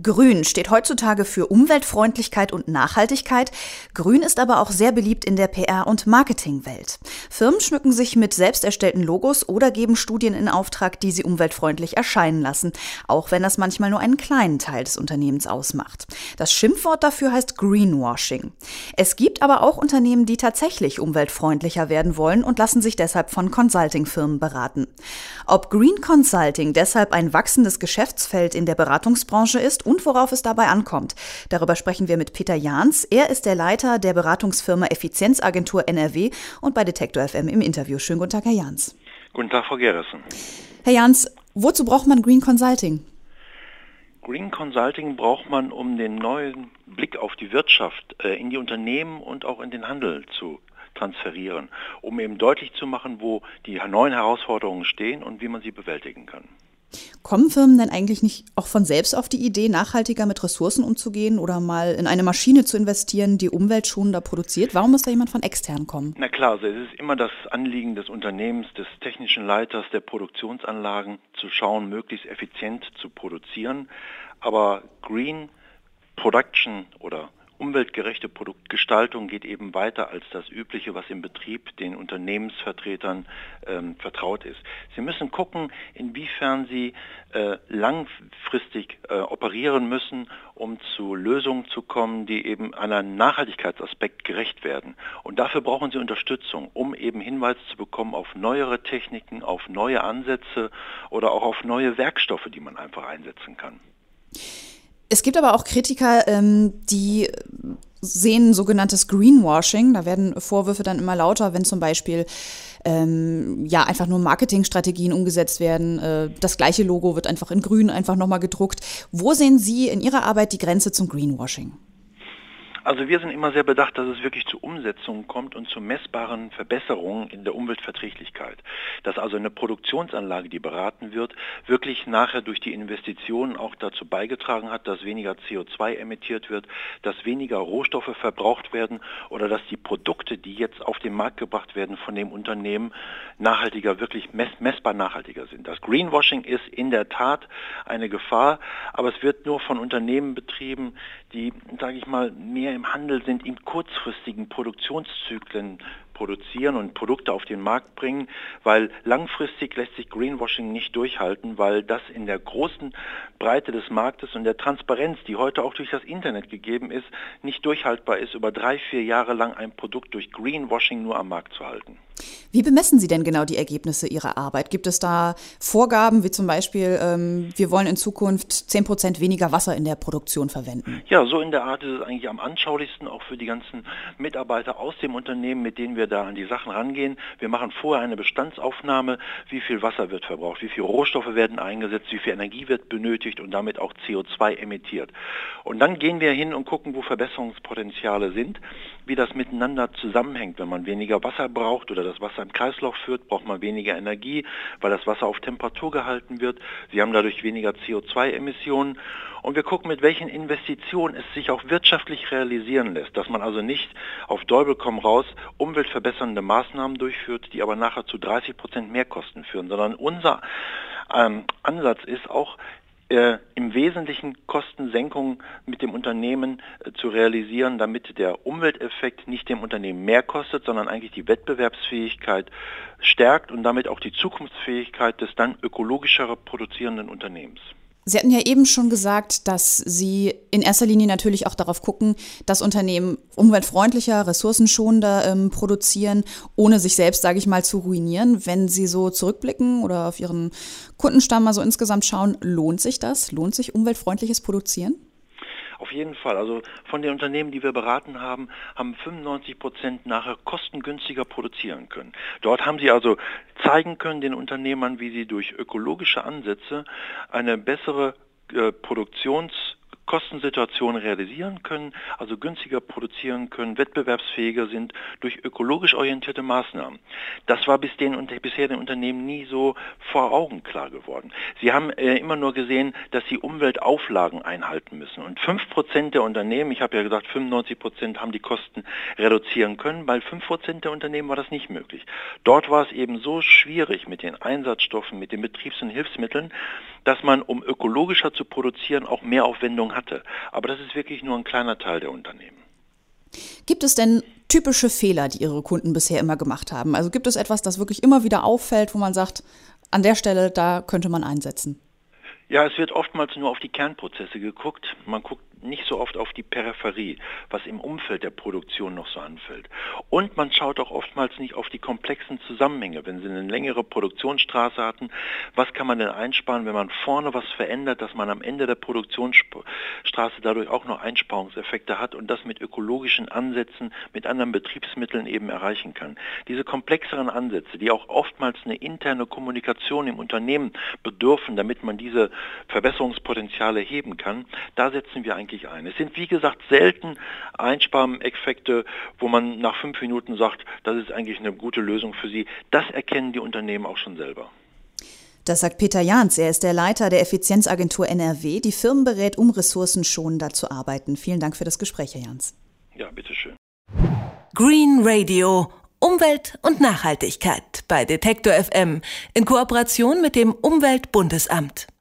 Grün steht heutzutage für Umweltfreundlichkeit und Nachhaltigkeit. Grün ist aber auch sehr beliebt in der PR- und Marketingwelt. Firmen schmücken sich mit selbst erstellten Logos oder geben Studien in Auftrag, die sie umweltfreundlich erscheinen lassen, auch wenn das manchmal nur einen kleinen Teil des Unternehmens ausmacht. Das Schimpfwort dafür heißt Greenwashing. Es gibt aber auch Unternehmen, die tatsächlich umweltfreundlicher werden wollen und lassen sich deshalb von Consulting-Firmen beraten. Ob Green Consulting deshalb ein wachsendes Geschäftsfeld in der Beratungsbranche ist und worauf es dabei ankommt. Darüber sprechen wir mit Peter Jahns. Er ist der Leiter der Beratungsfirma Effizienzagentur NRW und bei Detektor FM im Interview. Schönen guten Tag, Herr Jahns. Guten Tag, Frau Gerrissen. Herr Jahns, wozu braucht man Green Consulting? Green Consulting braucht man, um den neuen Blick auf die Wirtschaft äh, in die Unternehmen und auch in den Handel zu transferieren, um eben deutlich zu machen, wo die neuen Herausforderungen stehen und wie man sie bewältigen kann. Kommen Firmen denn eigentlich nicht auch von selbst auf die Idee, nachhaltiger mit Ressourcen umzugehen oder mal in eine Maschine zu investieren, die umweltschonender produziert? Warum muss da jemand von extern kommen? Na klar, also es ist immer das Anliegen des Unternehmens, des technischen Leiters, der Produktionsanlagen, zu schauen, möglichst effizient zu produzieren. Aber Green Production oder umweltgerechte Produktgestaltung geht eben weiter als das Übliche, was im Betrieb den Unternehmensvertretern ähm, vertraut ist. Sie müssen gucken, inwiefern sie äh, langfristig äh, operieren müssen, um zu Lösungen zu kommen, die eben einem Nachhaltigkeitsaspekt gerecht werden. Und dafür brauchen sie Unterstützung, um eben Hinweise zu bekommen auf neuere Techniken, auf neue Ansätze oder auch auf neue Werkstoffe, die man einfach einsetzen kann. Es gibt aber auch Kritiker, ähm, die sehen sogenanntes Greenwashing. Da werden Vorwürfe dann immer lauter, wenn zum Beispiel ähm, ja einfach nur Marketingstrategien umgesetzt werden. Äh, das gleiche Logo wird einfach in Grün einfach nochmal gedruckt. Wo sehen Sie in Ihrer Arbeit die Grenze zum Greenwashing? Also wir sind immer sehr bedacht, dass es wirklich zu Umsetzungen kommt und zu messbaren Verbesserungen in der Umweltverträglichkeit. Dass also eine Produktionsanlage, die beraten wird, wirklich nachher durch die Investitionen auch dazu beigetragen hat, dass weniger CO2 emittiert wird, dass weniger Rohstoffe verbraucht werden oder dass die Produkte, die jetzt auf den Markt gebracht werden von dem Unternehmen, nachhaltiger, wirklich mess messbar nachhaltiger sind. Das Greenwashing ist in der Tat eine Gefahr, aber es wird nur von Unternehmen betrieben, die, sage ich mal, mehr im Handel sind, in kurzfristigen Produktionszyklen produzieren und Produkte auf den Markt bringen, weil langfristig lässt sich Greenwashing nicht durchhalten, weil das in der großen Breite des Marktes und der Transparenz, die heute auch durch das Internet gegeben ist, nicht durchhaltbar ist, über drei, vier Jahre lang ein Produkt durch Greenwashing nur am Markt zu halten. Wie bemessen Sie denn genau die Ergebnisse Ihrer Arbeit? Gibt es da Vorgaben, wie zum Beispiel, ähm, wir wollen in Zukunft 10 Prozent weniger Wasser in der Produktion verwenden? Ja, so in der Art ist es eigentlich am anschaulichsten, auch für die ganzen Mitarbeiter aus dem Unternehmen, mit denen wir da an die Sachen rangehen. Wir machen vorher eine Bestandsaufnahme, wie viel Wasser wird verbraucht, wie viele Rohstoffe werden eingesetzt, wie viel Energie wird benötigt und damit auch CO2 emittiert. Und dann gehen wir hin und gucken, wo Verbesserungspotenziale sind, wie das miteinander zusammenhängt. Wenn man weniger Wasser braucht oder das Wasser im Kreislauf führt, braucht man weniger Energie, weil das Wasser auf Temperatur gehalten wird. Sie haben dadurch weniger CO2-Emissionen. Und wir gucken, mit welchen Investitionen es sich auch wirtschaftlich realisieren lässt, dass man also nicht auf Däubel komm raus umweltverbessernde Maßnahmen durchführt, die aber nachher zu 30 Prozent mehr Kosten führen, sondern unser ähm, Ansatz ist auch, äh, im Wesentlichen Kostensenkungen mit dem Unternehmen äh, zu realisieren, damit der Umwelteffekt nicht dem Unternehmen mehr kostet, sondern eigentlich die Wettbewerbsfähigkeit stärkt und damit auch die Zukunftsfähigkeit des dann ökologischer produzierenden Unternehmens. Sie hatten ja eben schon gesagt, dass Sie in erster Linie natürlich auch darauf gucken, dass Unternehmen umweltfreundlicher, ressourcenschonender ähm, produzieren, ohne sich selbst, sage ich mal, zu ruinieren. Wenn Sie so zurückblicken oder auf Ihren Kundenstamm mal so insgesamt schauen, lohnt sich das? Lohnt sich umweltfreundliches Produzieren? Auf jeden Fall. Also von den Unternehmen, die wir beraten haben, haben 95 Prozent nachher kostengünstiger produzieren können. Dort haben sie also zeigen können den Unternehmern, wie sie durch ökologische Ansätze eine bessere äh, Produktions Kostensituationen realisieren können, also günstiger produzieren können, wettbewerbsfähiger sind durch ökologisch orientierte Maßnahmen. Das war bis den, bisher den Unternehmen nie so vor Augen klar geworden. Sie haben äh, immer nur gesehen, dass sie Umweltauflagen einhalten müssen. Und 5% der Unternehmen, ich habe ja gesagt, 95% haben die Kosten reduzieren können, bei 5% der Unternehmen war das nicht möglich. Dort war es eben so schwierig mit den Einsatzstoffen, mit den Betriebs- und Hilfsmitteln, dass man, um ökologischer zu produzieren, auch mehr Aufwendung hatte. Aber das ist wirklich nur ein kleiner Teil der Unternehmen. Gibt es denn typische Fehler, die Ihre Kunden bisher immer gemacht haben? Also gibt es etwas, das wirklich immer wieder auffällt, wo man sagt, an der Stelle, da könnte man einsetzen? Ja, es wird oftmals nur auf die Kernprozesse geguckt. Man guckt nicht so oft auf die Peripherie, was im Umfeld der Produktion noch so anfällt. Und man schaut auch oftmals nicht auf die komplexen Zusammenhänge. Wenn Sie eine längere Produktionsstraße hatten, was kann man denn einsparen, wenn man vorne was verändert, dass man am Ende der Produktionsstraße dadurch auch noch Einsparungseffekte hat und das mit ökologischen Ansätzen, mit anderen Betriebsmitteln eben erreichen kann. Diese komplexeren Ansätze, die auch oftmals eine interne Kommunikation im Unternehmen bedürfen, damit man diese Verbesserungspotenziale heben kann, da setzen wir eigentlich ein. Es sind wie gesagt selten Einspareffekte, wo man nach fünf Minuten sagt, das ist eigentlich eine gute Lösung für Sie. Das erkennen die Unternehmen auch schon selber. Das sagt Peter Jahns. Er ist der Leiter der Effizienzagentur NRW, die Firmen berät, um ressourcenschonender zu arbeiten. Vielen Dank für das Gespräch, Herr Jahns. Ja, bitteschön. Green Radio. Umwelt und Nachhaltigkeit bei Detektor FM in Kooperation mit dem Umweltbundesamt.